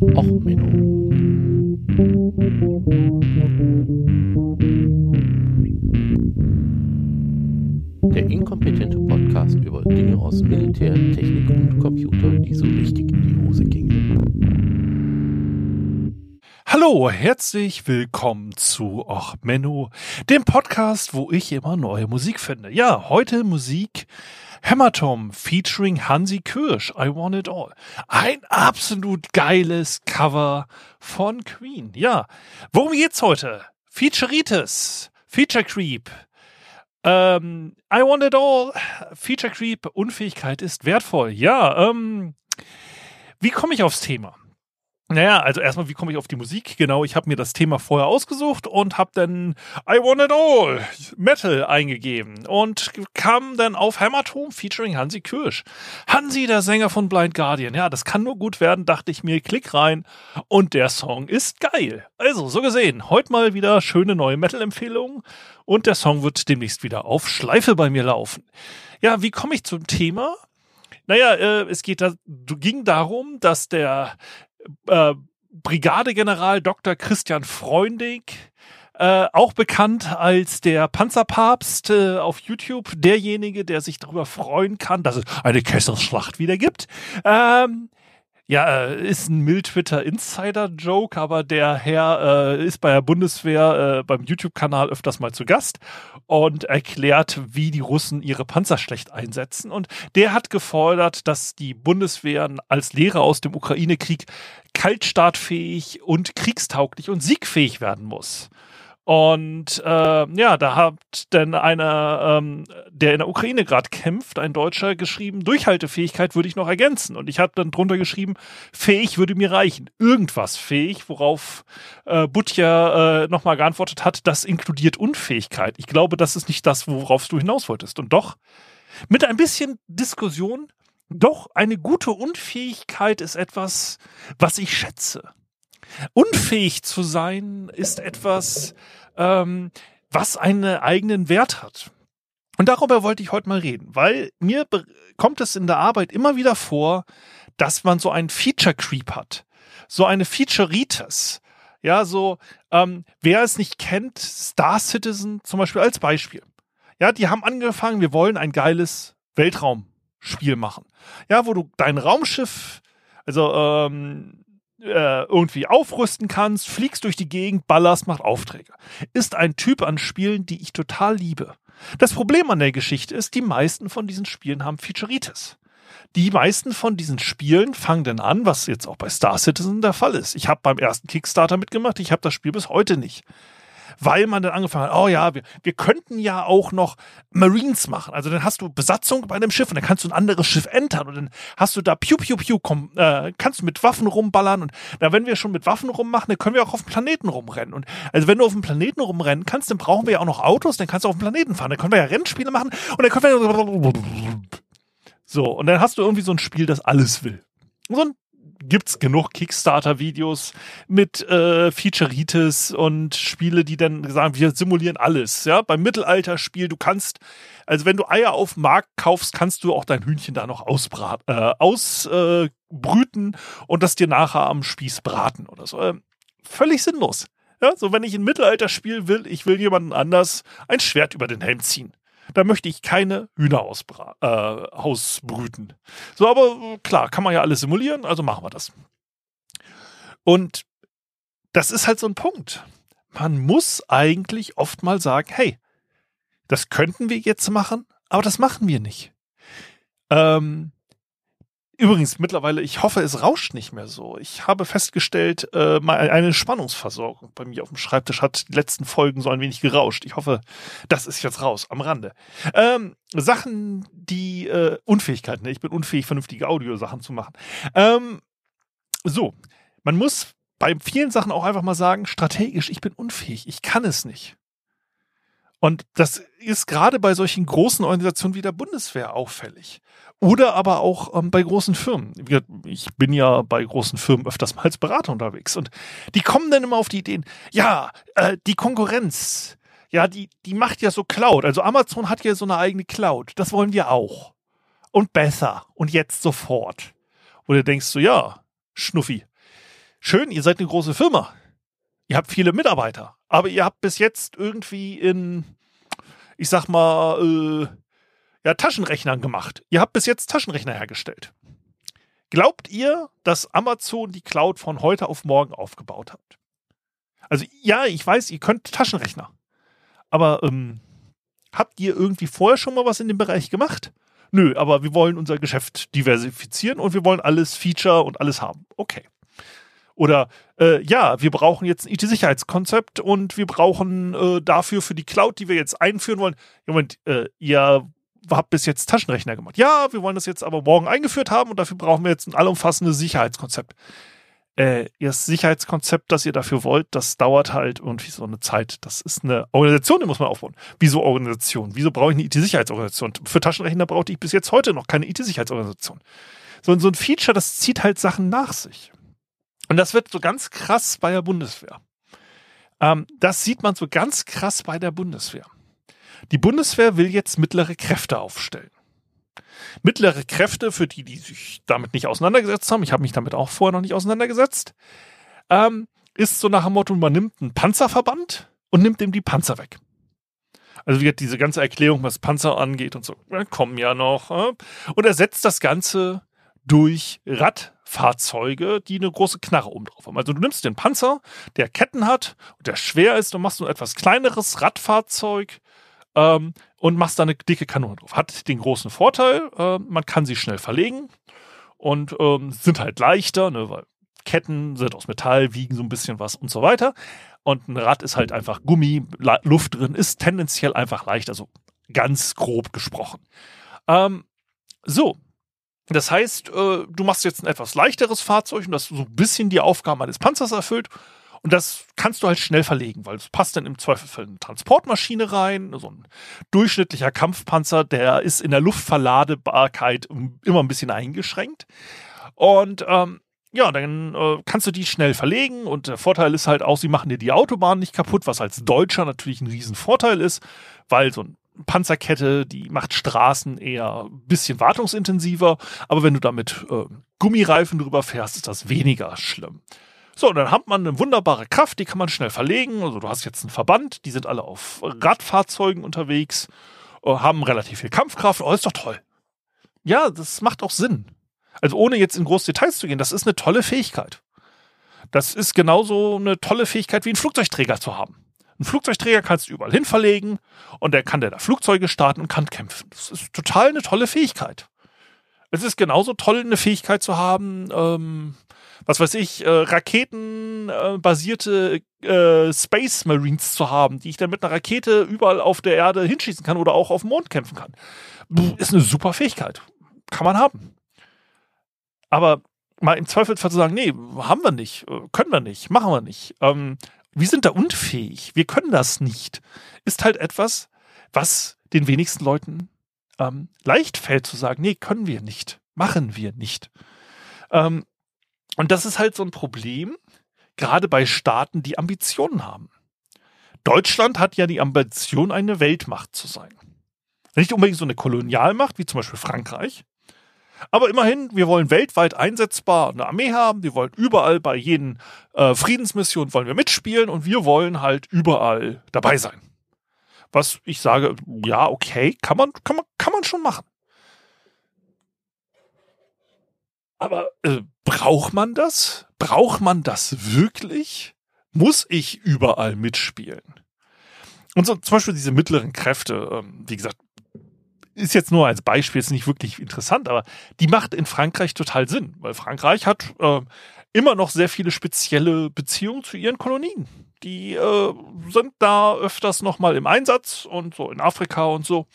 Och, Menno. Der inkompetente Podcast über Dinge aus Militär, Technik und Computer, die so richtig in die Hose gingen. Hallo, herzlich willkommen zu Och Menno, dem Podcast, wo ich immer neue Musik finde. Ja, heute Musik Hämatom featuring Hansi Kirsch, I Want It All. Ein absolut geiles Cover von Queen. Ja, worum geht's heute? Featureitis, Feature Creep. Ähm, I Want It All, Feature Creep, Unfähigkeit ist wertvoll. Ja, ähm, wie komme ich aufs Thema? Naja, also erstmal, wie komme ich auf die Musik? Genau, ich habe mir das Thema vorher ausgesucht und habe dann I Want It All Metal eingegeben und kam dann auf Hämatom featuring Hansi Kirsch. Hansi, der Sänger von Blind Guardian. Ja, das kann nur gut werden, dachte ich mir, klick rein und der Song ist geil. Also, so gesehen, heute mal wieder schöne neue Metal-Empfehlungen und der Song wird demnächst wieder auf Schleife bei mir laufen. Ja, wie komme ich zum Thema? Naja, äh, es geht da, ging darum, dass der äh, Brigadegeneral Dr. Christian Freunding, äh, auch bekannt als der Panzerpapst äh, auf YouTube, derjenige, der sich darüber freuen kann, dass es eine Kesselschlacht wieder gibt. Ähm, ja, äh, ist ein Mill-Twitter-Insider-Joke, aber der Herr äh, ist bei der Bundeswehr äh, beim YouTube-Kanal öfters mal zu Gast und erklärt, wie die Russen ihre Panzer schlecht einsetzen. Und der hat gefordert, dass die Bundeswehr als Lehrer aus dem Ukraine-Krieg kaltstartfähig und kriegstauglich und siegfähig werden muss. Und äh, ja, da hat denn einer, ähm, der in der Ukraine gerade kämpft, ein Deutscher, geschrieben, Durchhaltefähigkeit würde ich noch ergänzen. Und ich habe dann drunter geschrieben, fähig würde mir reichen. Irgendwas fähig, worauf äh, Butja äh, nochmal geantwortet hat, das inkludiert Unfähigkeit. Ich glaube, das ist nicht das, worauf du hinaus wolltest. Und doch, mit ein bisschen Diskussion, doch eine gute Unfähigkeit ist etwas, was ich schätze. Unfähig zu sein ist etwas, ähm, was einen eigenen Wert hat. Und darüber wollte ich heute mal reden, weil mir kommt es in der Arbeit immer wieder vor, dass man so einen Feature Creep hat. So eine Featureitis. Ja, so, ähm, wer es nicht kennt, Star Citizen zum Beispiel als Beispiel. Ja, die haben angefangen, wir wollen ein geiles Weltraumspiel machen. Ja, wo du dein Raumschiff, also ähm, äh, irgendwie aufrüsten kannst, fliegst durch die Gegend, ballerst, macht Aufträge. Ist ein Typ an Spielen, die ich total liebe. Das Problem an der Geschichte ist, die meisten von diesen Spielen haben Featureitis. Die meisten von diesen Spielen fangen dann an, was jetzt auch bei Star Citizen der Fall ist. Ich habe beim ersten Kickstarter mitgemacht, ich habe das Spiel bis heute nicht weil man dann angefangen hat, oh ja, wir, wir könnten ja auch noch Marines machen. Also dann hast du Besatzung bei einem Schiff und dann kannst du ein anderes Schiff entern und dann hast du da piu piu piu, komm, äh, kannst du mit Waffen rumballern und da, wenn wir schon mit Waffen rummachen, dann können wir auch auf dem Planeten rumrennen. Und also wenn du auf dem Planeten rumrennen kannst, dann brauchen wir ja auch noch Autos, dann kannst du auf dem Planeten fahren, dann können wir ja Rennspiele machen und dann können wir so, und dann hast du irgendwie so ein Spiel, das alles will. So ein gibt's genug Kickstarter-Videos mit äh, Featureitis und Spiele, die dann sagen, wir simulieren alles. Ja, beim Mittelalterspiel, du kannst, also wenn du Eier auf dem Markt kaufst, kannst du auch dein Hühnchen da noch ausbrüten äh, ausbrüten äh, und das dir nachher am Spieß braten oder so. Äh, völlig sinnlos. Ja, so wenn ich ein Mittelalterspiel will, ich will jemanden anders ein Schwert über den Helm ziehen. Da möchte ich keine Hühner äh, ausbrüten. So, aber klar, kann man ja alles simulieren, also machen wir das. Und das ist halt so ein Punkt. Man muss eigentlich oft mal sagen, hey, das könnten wir jetzt machen, aber das machen wir nicht. Ähm, Übrigens, mittlerweile, ich hoffe, es rauscht nicht mehr so. Ich habe festgestellt, äh, eine Spannungsversorgung bei mir auf dem Schreibtisch hat die letzten Folgen so ein wenig gerauscht. Ich hoffe, das ist jetzt raus, am Rande. Ähm, Sachen, die äh, Unfähigkeiten. Ne? Ich bin unfähig, vernünftige Audiosachen zu machen. Ähm, so, man muss bei vielen Sachen auch einfach mal sagen, strategisch, ich bin unfähig, ich kann es nicht. Und das ist gerade bei solchen großen Organisationen wie der Bundeswehr auffällig. Oder aber auch ähm, bei großen Firmen. Ich bin ja bei großen Firmen öfters mal als Berater unterwegs. Und die kommen dann immer auf die Ideen, ja, äh, die Konkurrenz, ja, die, die macht ja so Cloud. Also Amazon hat ja so eine eigene Cloud. Das wollen wir auch. Und besser. Und jetzt sofort. Du denkst so, ja, Schnuffi. schön, ihr seid eine große Firma. Ihr habt viele Mitarbeiter. Aber ihr habt bis jetzt irgendwie in, ich sag mal, äh, ja, Taschenrechnern gemacht. Ihr habt bis jetzt Taschenrechner hergestellt. Glaubt ihr, dass Amazon die Cloud von heute auf morgen aufgebaut hat? Also ja, ich weiß, ihr könnt Taschenrechner. Aber ähm, habt ihr irgendwie vorher schon mal was in dem Bereich gemacht? Nö, aber wir wollen unser Geschäft diversifizieren und wir wollen alles Feature und alles haben. Okay. Oder äh, ja, wir brauchen jetzt ein IT-Sicherheitskonzept und wir brauchen äh, dafür für die Cloud, die wir jetzt einführen wollen. Moment, äh, ihr habt bis jetzt Taschenrechner gemacht. Ja, wir wollen das jetzt aber morgen eingeführt haben und dafür brauchen wir jetzt ein allumfassendes Sicherheitskonzept äh, das Sicherheitskonzept, das ihr dafür wollt, das dauert halt irgendwie so eine Zeit. Das ist eine Organisation, die muss man aufbauen. Wieso Organisation? Wieso brauche ich eine IT-Sicherheitsorganisation? Für Taschenrechner brauchte ich bis jetzt heute noch keine IT-Sicherheitsorganisation. So, so ein Feature, das zieht halt Sachen nach sich. Und das wird so ganz krass bei der Bundeswehr. Ähm, das sieht man so ganz krass bei der Bundeswehr. Die Bundeswehr will jetzt mittlere Kräfte aufstellen mittlere Kräfte, für die, die sich damit nicht auseinandergesetzt haben, ich habe mich damit auch vorher noch nicht auseinandergesetzt, ähm, ist so nach dem Motto, man nimmt einen Panzerverband und nimmt ihm die Panzer weg. Also wie diese ganze Erklärung, was Panzer angeht und so, kommen ja noch. Äh, und ersetzt das Ganze durch Radfahrzeuge, die eine große Knarre oben drauf haben. Also du nimmst den Panzer, der Ketten hat und der schwer ist und machst ein etwas kleineres Radfahrzeug ähm, und machst da eine dicke Kanone drauf. Hat den großen Vorteil, äh, man kann sie schnell verlegen und ähm, sind halt leichter, ne, weil Ketten sind aus Metall, wiegen so ein bisschen was und so weiter. Und ein Rad ist halt einfach Gummi, Luft drin, ist tendenziell einfach leicht, also ganz grob gesprochen. Ähm, so, das heißt, äh, du machst jetzt ein etwas leichteres Fahrzeug und das so ein bisschen die Aufgaben eines Panzers erfüllt und das kannst du halt schnell verlegen, weil es passt dann im Zweifelsfall eine Transportmaschine rein. So ein durchschnittlicher Kampfpanzer, der ist in der Luftverladebarkeit immer ein bisschen eingeschränkt. Und ähm, ja, dann äh, kannst du die schnell verlegen und der Vorteil ist halt auch, sie machen dir die Autobahn nicht kaputt, was als Deutscher natürlich ein Riesenvorteil ist, weil so ein Panzerkette, die macht Straßen eher ein bisschen wartungsintensiver, aber wenn du damit äh, Gummireifen drüber fährst, ist das weniger schlimm. So, und dann hat man eine wunderbare Kraft, die kann man schnell verlegen. Also du hast jetzt einen Verband, die sind alle auf Radfahrzeugen unterwegs, äh, haben relativ viel Kampfkraft. Oh, ist doch toll. Ja, das macht auch Sinn. Also ohne jetzt in große Details zu gehen, das ist eine tolle Fähigkeit. Das ist genauso eine tolle Fähigkeit wie einen Flugzeugträger zu haben. Ein Flugzeugträger kannst du überall hin verlegen und der kann der da Flugzeuge starten und kann kämpfen. Das ist total eine tolle Fähigkeit. Es ist genauso toll, eine Fähigkeit zu haben, ähm, was weiß ich, äh, raketenbasierte äh, äh, Space Marines zu haben, die ich dann mit einer Rakete überall auf der Erde hinschießen kann oder auch auf dem Mond kämpfen kann. Ist eine super Fähigkeit. Kann man haben. Aber mal im Zweifelsfall zu sagen, nee, haben wir nicht, äh, können wir nicht, machen wir nicht. Ähm, wir sind da unfähig, wir können das nicht, ist halt etwas, was den wenigsten Leuten ähm, leicht fällt zu sagen, nee, können wir nicht, machen wir nicht. Ähm, und das ist halt so ein Problem, gerade bei Staaten, die Ambitionen haben. Deutschland hat ja die Ambition, eine Weltmacht zu sein. Nicht unbedingt so eine Kolonialmacht wie zum Beispiel Frankreich. Aber immerhin, wir wollen weltweit einsetzbar eine Armee haben. Wir wollen überall bei jeden äh, Friedensmissionen wollen wir mitspielen und wir wollen halt überall dabei sein. Was ich sage, ja, okay, kann man, kann man, kann man schon machen. Aber äh, braucht man das? Braucht man das wirklich? Muss ich überall mitspielen? Und so zum Beispiel diese mittleren Kräfte, ähm, wie gesagt, ist jetzt nur als Beispiel ist nicht wirklich interessant, aber die macht in Frankreich total Sinn, weil Frankreich hat äh, immer noch sehr viele spezielle Beziehungen zu ihren Kolonien. Die äh, sind da öfters nochmal im Einsatz und so in Afrika und so.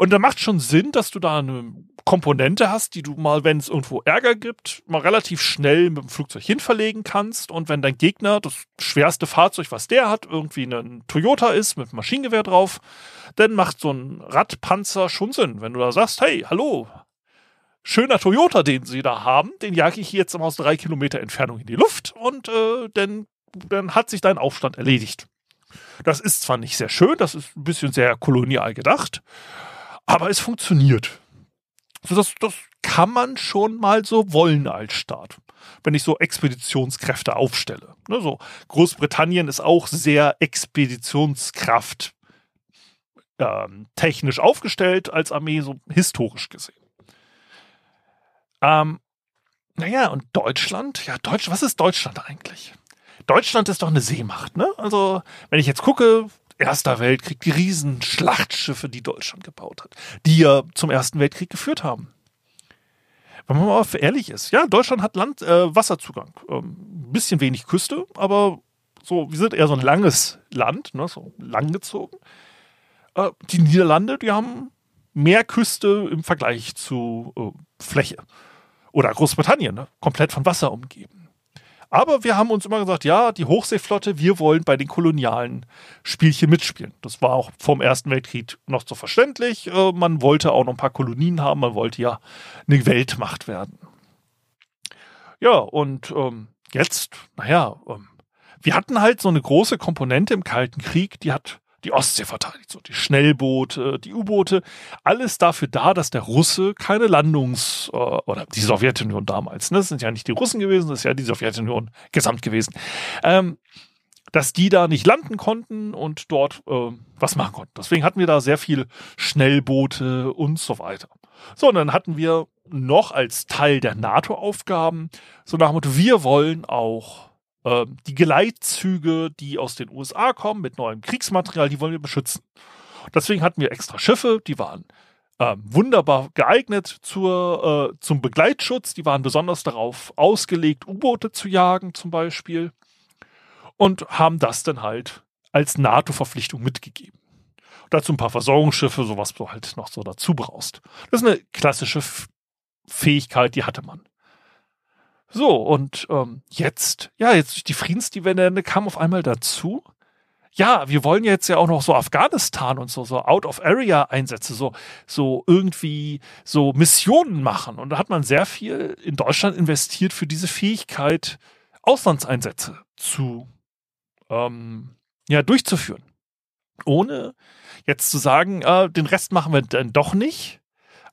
Und da macht schon Sinn, dass du da eine Komponente hast, die du mal, wenn es irgendwo Ärger gibt, mal relativ schnell mit dem Flugzeug hinverlegen kannst. Und wenn dein Gegner das schwerste Fahrzeug, was der hat, irgendwie ein Toyota ist mit Maschinengewehr drauf, dann macht so ein Radpanzer schon Sinn. Wenn du da sagst, hey, hallo, schöner Toyota, den sie da haben, den jage ich jetzt aus drei Kilometer Entfernung in die Luft und äh, dann, dann hat sich dein Aufstand erledigt. Das ist zwar nicht sehr schön, das ist ein bisschen sehr kolonial gedacht, aber es funktioniert. Also das, das kann man schon mal so wollen als Staat. wenn ich so Expeditionskräfte aufstelle. Ne, so Großbritannien ist auch sehr Expeditionskraft ähm, technisch aufgestellt als Armee, so historisch gesehen. Ähm, naja, und Deutschland? Ja, Deutsch, was ist Deutschland eigentlich? Deutschland ist doch eine Seemacht, ne? Also, wenn ich jetzt gucke, Erster Weltkrieg, die riesen Schlachtschiffe, die Deutschland gebaut hat, die ja zum Ersten Weltkrieg geführt haben. Wenn man mal ehrlich ist, ja, Deutschland hat Land, äh, Wasserzugang. Ähm, bisschen wenig Küste, aber so, wir sind eher so ein langes Land, ne, so langgezogen. Äh, die Niederlande, die haben mehr Küste im Vergleich zu äh, Fläche. Oder Großbritannien, ne? komplett von Wasser umgeben. Aber wir haben uns immer gesagt, ja, die Hochseeflotte, wir wollen bei den kolonialen Spielchen mitspielen. Das war auch vom Ersten Weltkrieg noch so verständlich. Äh, man wollte auch noch ein paar Kolonien haben, man wollte ja eine Weltmacht werden. Ja, und ähm, jetzt, naja, ähm, wir hatten halt so eine große Komponente im Kalten Krieg, die hat die Ostsee verteidigt, so die Schnellboote, die U-Boote, alles dafür da, dass der Russe keine Landungs- äh, oder die Sowjetunion damals, ne, das sind ja nicht die Russen gewesen, das ist ja die Sowjetunion gesamt gewesen, ähm, dass die da nicht landen konnten und dort äh, was machen konnten. Deswegen hatten wir da sehr viel Schnellboote und so weiter. So, und dann hatten wir noch als Teil der NATO-Aufgaben so nach dem Motto, wir wollen auch äh, die Geleitzüge, die aus den USA kommen mit neuem Kriegsmaterial, die wollen wir beschützen. Deswegen hatten wir extra Schiffe, die waren äh, wunderbar geeignet zur, äh, zum Begleitschutz. Die waren besonders darauf ausgelegt, U-Boote zu jagen zum Beispiel. Und haben das dann halt als NATO-Verpflichtung mitgegeben. dazu ein paar Versorgungsschiffe, sowas du halt noch so dazu brauchst. Das ist eine klassische Fähigkeit, die hatte man. So, und ähm, jetzt, ja, jetzt durch die Friedensdividende kam auf einmal dazu, ja, wir wollen jetzt ja auch noch so Afghanistan und so, so Out-of-Area-Einsätze, so, so irgendwie so Missionen machen. Und da hat man sehr viel in Deutschland investiert für diese Fähigkeit, Auslandseinsätze zu, ähm, ja, durchzuführen. Ohne jetzt zu sagen, äh, den Rest machen wir dann doch nicht,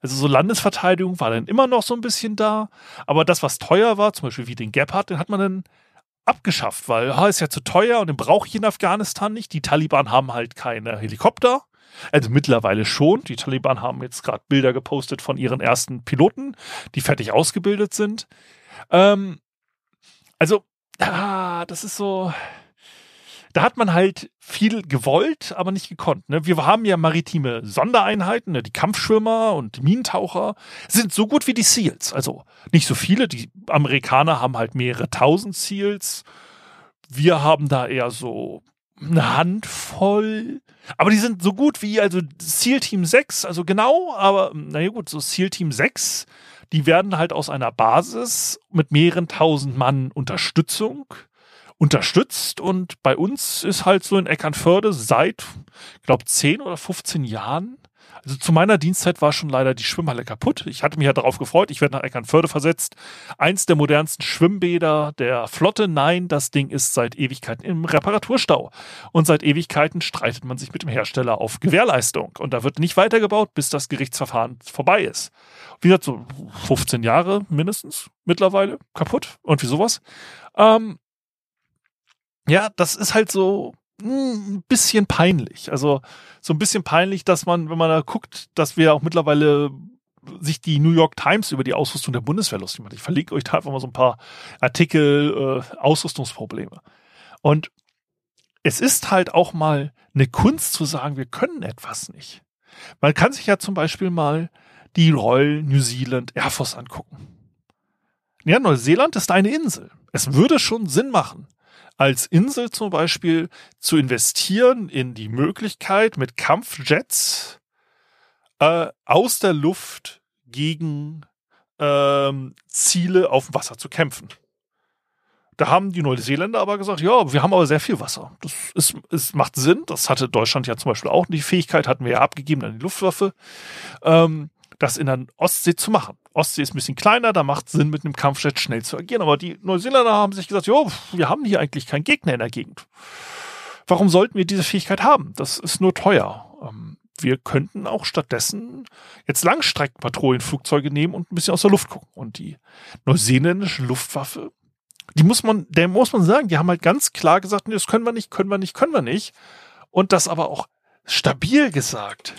also so Landesverteidigung war dann immer noch so ein bisschen da, aber das, was teuer war, zum Beispiel wie den Gepard, den hat man dann abgeschafft, weil ah, ist ja zu teuer und den brauche ich in Afghanistan nicht. Die Taliban haben halt keine Helikopter. Also mittlerweile schon. Die Taliban haben jetzt gerade Bilder gepostet von ihren ersten Piloten, die fertig ausgebildet sind. Ähm, also, ah, das ist so da hat man halt viel gewollt, aber nicht gekonnt. Ne? Wir haben ja maritime Sondereinheiten, ne? die Kampfschwimmer und Minentaucher sind so gut wie die SEALs. Also nicht so viele, die Amerikaner haben halt mehrere tausend SEALs. Wir haben da eher so eine Handvoll. Aber die sind so gut wie, also SEAL Team 6, also genau, aber naja gut, so SEAL Team 6, die werden halt aus einer Basis mit mehreren tausend Mann Unterstützung unterstützt. Und bei uns ist halt so in Eckernförde seit, glaube, 10 oder 15 Jahren. Also zu meiner Dienstzeit war schon leider die Schwimmhalle kaputt. Ich hatte mich ja darauf gefreut, ich werde nach Eckernförde versetzt. Eins der modernsten Schwimmbäder der Flotte. Nein, das Ding ist seit Ewigkeiten im Reparaturstau. Und seit Ewigkeiten streitet man sich mit dem Hersteller auf Gewährleistung. Und da wird nicht weitergebaut, bis das Gerichtsverfahren vorbei ist. Wie gesagt, so 15 Jahre mindestens mittlerweile kaputt. Und wie sowas. Ähm, ja, das ist halt so hm, ein bisschen peinlich. Also so ein bisschen peinlich, dass man, wenn man da guckt, dass wir auch mittlerweile sich die New York Times über die Ausrüstung der Bundeswehr lustig macht. Ich verlinke euch da einfach mal so ein paar Artikel, äh, Ausrüstungsprobleme. Und es ist halt auch mal eine Kunst zu sagen, wir können etwas nicht. Man kann sich ja zum Beispiel mal die Royal New Zealand Air Force angucken. Ja, Neuseeland ist eine Insel. Es würde schon Sinn machen, als Insel zum Beispiel zu investieren in die Möglichkeit, mit Kampfjets äh, aus der Luft gegen ähm, Ziele auf dem Wasser zu kämpfen. Da haben die Neuseeländer aber gesagt, ja, wir haben aber sehr viel Wasser. Das ist, es macht Sinn. Das hatte Deutschland ja zum Beispiel auch. Die Fähigkeit hatten wir ja abgegeben an die Luftwaffe. Ähm, das in der Ostsee zu machen. Ostsee ist ein bisschen kleiner, da macht es Sinn, mit einem Kampfjet schnell zu agieren. Aber die Neuseeländer haben sich gesagt, jo, wir haben hier eigentlich keinen Gegner in der Gegend. Warum sollten wir diese Fähigkeit haben? Das ist nur teuer. Ähm, wir könnten auch stattdessen jetzt Langstreckenpatrouillenflugzeuge nehmen und ein bisschen aus der Luft gucken. Und die neuseeländische Luftwaffe, die muss man, der muss man sagen, die haben halt ganz klar gesagt, das können wir nicht, können wir nicht, können wir nicht. Und das aber auch stabil gesagt.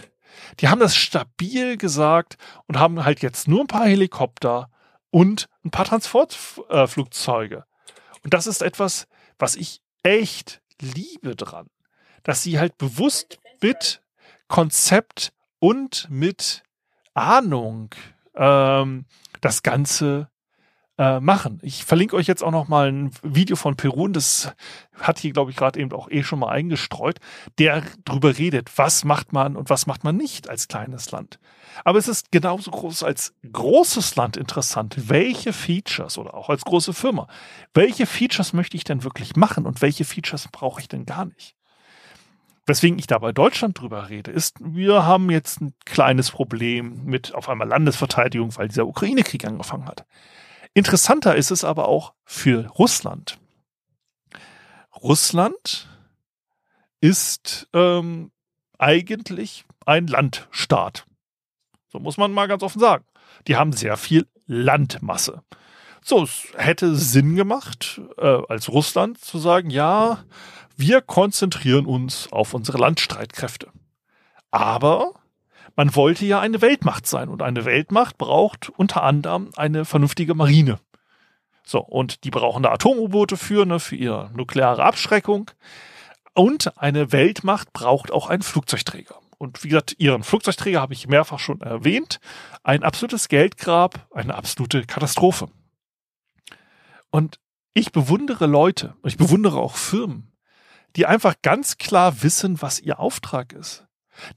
Die haben das stabil gesagt und haben halt jetzt nur ein paar Helikopter und ein paar Transportflugzeuge. Und das ist etwas, was ich echt liebe dran, dass sie halt bewusst mit Konzept und mit Ahnung ähm, das Ganze äh, machen. Ich verlinke euch jetzt auch noch mal ein Video von Perun, das hat hier, glaube ich, gerade eben auch eh schon mal eingestreut, der drüber redet, was macht man und was macht man nicht als kleines Land. Aber es ist genauso groß als großes Land interessant. Welche Features oder auch als große Firma, welche Features möchte ich denn wirklich machen und welche Features brauche ich denn gar nicht? Weswegen ich da bei Deutschland drüber rede, ist, wir haben jetzt ein kleines Problem mit auf einmal Landesverteidigung, weil dieser Ukraine-Krieg angefangen hat. Interessanter ist es aber auch für Russland. Russland ist ähm, eigentlich ein Landstaat. So muss man mal ganz offen sagen. Die haben sehr viel Landmasse. So, es hätte Sinn gemacht, äh, als Russland zu sagen, ja, wir konzentrieren uns auf unsere Landstreitkräfte. Aber man wollte ja eine Weltmacht sein und eine Weltmacht braucht unter anderem eine vernünftige Marine. So, und die brauchen da Atom-U-Boote für, ne, für ihre nukleare Abschreckung. Und eine Weltmacht braucht auch einen Flugzeugträger. Und wie gesagt, ihren Flugzeugträger habe ich mehrfach schon erwähnt. Ein absolutes Geldgrab, eine absolute Katastrophe. Und ich bewundere Leute, ich bewundere auch Firmen, die einfach ganz klar wissen, was ihr Auftrag ist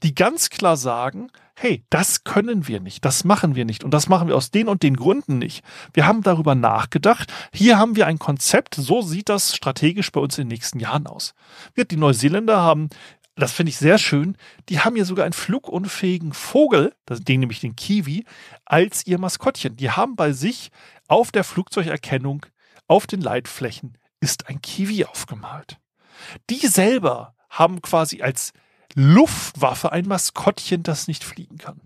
die ganz klar sagen, hey, das können wir nicht, das machen wir nicht und das machen wir aus den und den Gründen nicht. Wir haben darüber nachgedacht, hier haben wir ein Konzept, so sieht das strategisch bei uns in den nächsten Jahren aus. Die Neuseeländer haben das finde ich sehr schön. Die haben ja sogar einen flugunfähigen Vogel, den nämlich den Kiwi, als ihr Maskottchen. Die haben bei sich auf der Flugzeugerkennung, auf den Leitflächen, ist ein Kiwi aufgemalt. Die selber haben quasi als Luftwaffe ein Maskottchen, das nicht fliegen kann.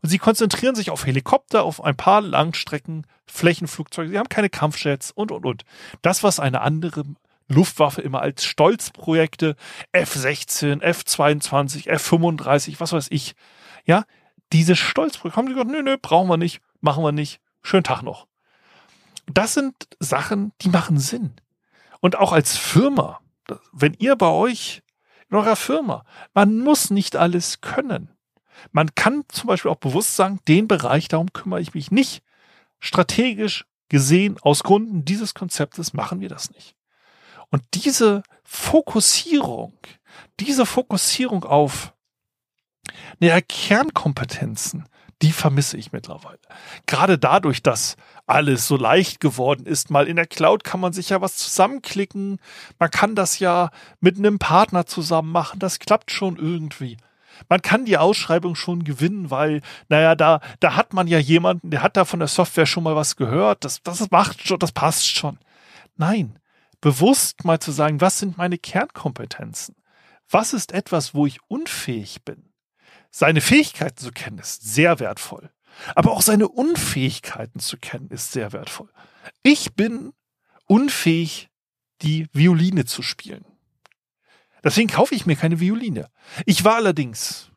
Und sie konzentrieren sich auf Helikopter, auf ein paar Langstrecken, Flächenflugzeuge. Sie haben keine Kampfjets und, und, und. Das, was eine andere Luftwaffe immer als Stolzprojekte F-16, F-22, F-35, was weiß ich. Ja, diese Stolzprojekte haben sie gesagt, nö, nö, brauchen wir nicht, machen wir nicht. Schönen Tag noch. Das sind Sachen, die machen Sinn. Und auch als Firma, wenn ihr bei euch eurer Firma. Man muss nicht alles können. Man kann zum Beispiel auch bewusst sagen, den Bereich, darum kümmere ich mich nicht. Strategisch gesehen, aus Gründen dieses Konzeptes machen wir das nicht. Und diese Fokussierung, diese Fokussierung auf naja, Kernkompetenzen, die vermisse ich mittlerweile. Gerade dadurch, dass alles so leicht geworden ist, mal in der Cloud kann man sich ja was zusammenklicken. Man kann das ja mit einem Partner zusammen machen. Das klappt schon irgendwie. Man kann die Ausschreibung schon gewinnen, weil, naja, da, da hat man ja jemanden, der hat da von der Software schon mal was gehört. Das, das macht schon, das passt schon. Nein. Bewusst mal zu sagen, was sind meine Kernkompetenzen? Was ist etwas, wo ich unfähig bin? Seine Fähigkeiten zu kennen ist sehr wertvoll. Aber auch seine Unfähigkeiten zu kennen ist sehr wertvoll. Ich bin unfähig, die Violine zu spielen. Deswegen kaufe ich mir keine Violine. Ich war allerdings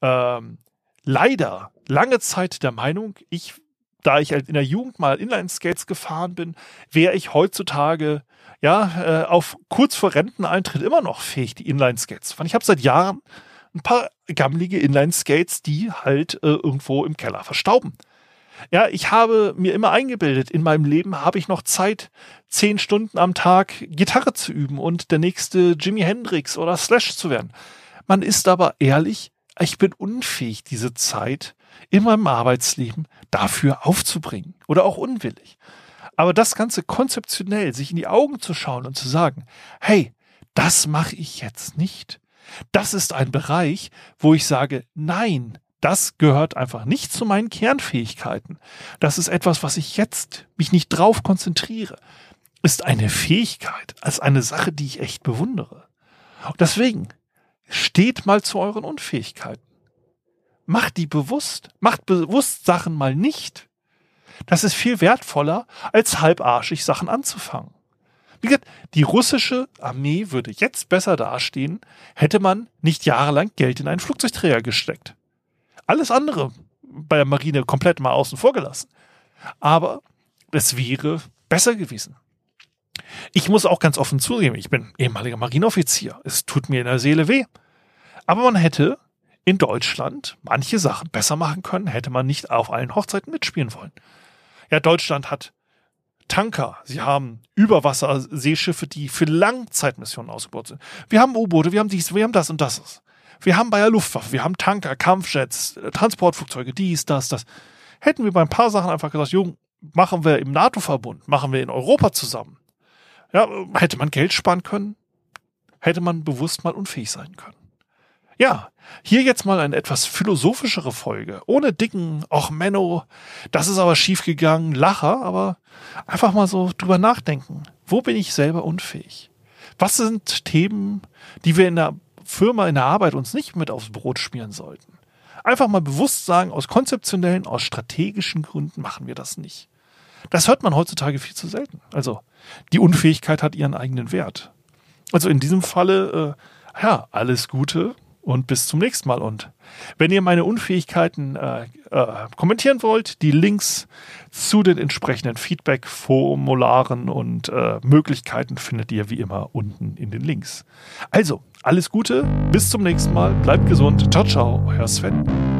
ähm, leider lange Zeit der Meinung, ich, da ich halt in der Jugend mal Inline-Skates gefahren bin, wäre ich heutzutage ja äh, auf kurz vor Renteneintritt immer noch fähig, die Inline-Skates zu fahren. Ich habe seit Jahren ein paar gammelige Inline-Skates, die halt äh, irgendwo im Keller verstauben. Ja, ich habe mir immer eingebildet, in meinem Leben habe ich noch Zeit, zehn Stunden am Tag Gitarre zu üben und der nächste Jimi Hendrix oder Slash zu werden. Man ist aber ehrlich, ich bin unfähig, diese Zeit in meinem Arbeitsleben dafür aufzubringen oder auch unwillig. Aber das Ganze konzeptionell, sich in die Augen zu schauen und zu sagen, hey, das mache ich jetzt nicht. Das ist ein Bereich, wo ich sage, nein, das gehört einfach nicht zu meinen Kernfähigkeiten. Das ist etwas, was ich jetzt mich nicht drauf konzentriere. Ist eine Fähigkeit, als eine Sache, die ich echt bewundere. Und deswegen steht mal zu euren Unfähigkeiten. Macht die bewusst. Macht bewusst Sachen mal nicht. Das ist viel wertvoller, als halbarschig Sachen anzufangen. Wie gesagt, die russische Armee würde jetzt besser dastehen, hätte man nicht jahrelang Geld in einen Flugzeugträger gesteckt. Alles andere bei der Marine komplett mal außen vor gelassen. Aber es wäre besser gewesen. Ich muss auch ganz offen zugeben, ich bin ehemaliger Marineoffizier. Es tut mir in der Seele weh. Aber man hätte in Deutschland manche Sachen besser machen können, hätte man nicht auf allen Hochzeiten mitspielen wollen. Ja, Deutschland hat Tanker, sie haben Überwasserseeschiffe, die für Langzeitmissionen ausgebaut sind. Wir haben U-Boote, wir haben dies, wir haben das und das. Wir haben bei der Luftwaffe, wir haben Tanker, Kampfjets, Transportflugzeuge, dies, das, das. Hätten wir bei ein paar Sachen einfach gesagt, Jung, machen wir im NATO-Verbund, machen wir in Europa zusammen. Ja, hätte man Geld sparen können, hätte man bewusst mal unfähig sein können. Ja, hier jetzt mal eine etwas philosophischere Folge. Ohne dicken, auch Menno, das ist aber schiefgegangen, Lacher, aber einfach mal so drüber nachdenken. Wo bin ich selber unfähig? Was sind Themen, die wir in der Firma, in der Arbeit uns nicht mit aufs Brot schmieren sollten? Einfach mal bewusst sagen, aus konzeptionellen, aus strategischen Gründen machen wir das nicht. Das hört man heutzutage viel zu selten. Also, die Unfähigkeit hat ihren eigenen Wert. Also in diesem Falle, äh, ja, alles Gute und bis zum nächsten Mal. Und wenn ihr meine Unfähigkeiten äh, äh, kommentieren wollt, die Links zu den entsprechenden Feedback-Formularen und äh, Möglichkeiten findet ihr wie immer unten in den Links. Also, alles Gute, bis zum nächsten Mal, bleibt gesund, ciao, ciao, euer Sven.